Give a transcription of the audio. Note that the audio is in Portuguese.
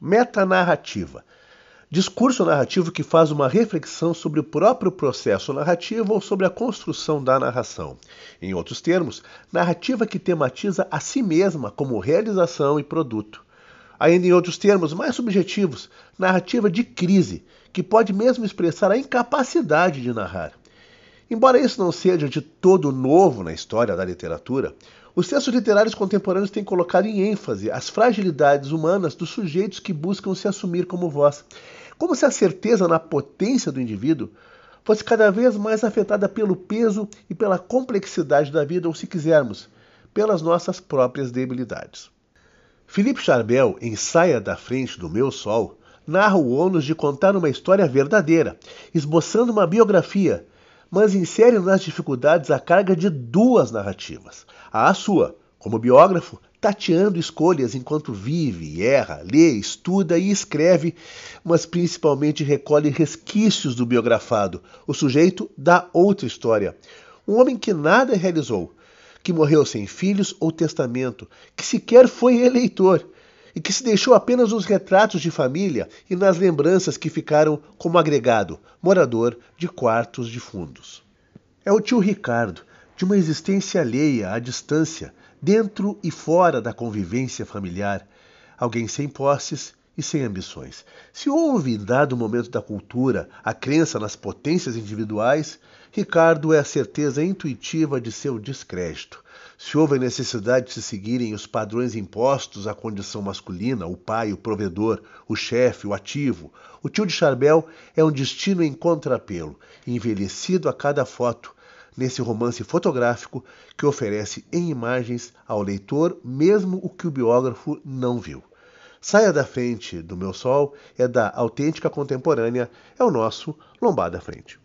Metanarrativa. Discurso narrativo que faz uma reflexão sobre o próprio processo narrativo ou sobre a construção da narração. Em outros termos, narrativa que tematiza a si mesma como realização e produto. Ainda em outros termos mais subjetivos, narrativa de crise, que pode mesmo expressar a incapacidade de narrar. Embora isso não seja de todo novo na história da literatura, os textos literários contemporâneos têm colocado em ênfase as fragilidades humanas dos sujeitos que buscam se assumir como voz, como se a certeza na potência do indivíduo fosse cada vez mais afetada pelo peso e pela complexidade da vida, ou se quisermos, pelas nossas próprias debilidades. Felipe Charbel, em Saia da Frente do Meu Sol, narra o ônus de contar uma história verdadeira, esboçando uma biografia mas insere nas dificuldades a carga de duas narrativas. A sua, como biógrafo, tateando escolhas enquanto vive, erra, lê, estuda e escreve, mas principalmente recolhe resquícios do biografado, o sujeito da outra história. Um homem que nada realizou, que morreu sem filhos ou testamento, que sequer foi eleitor e que se deixou apenas nos retratos de família e nas lembranças que ficaram como agregado, morador de quartos de fundos. É o tio Ricardo, de uma existência alheia à distância, dentro e fora da convivência familiar, alguém sem posses e sem ambições. Se houve, em dado momento da cultura, a crença nas potências individuais, Ricardo é a certeza intuitiva de seu descrédito. Se houve necessidade de se seguirem os padrões impostos à condição masculina, o pai, o provedor, o chefe, o ativo, o tio de Charbel é um destino em contrapelo, envelhecido a cada foto, nesse romance fotográfico que oferece em imagens ao leitor mesmo o que o biógrafo não viu. Saia da frente do meu sol é da autêntica contemporânea, é o nosso Lombada Frente.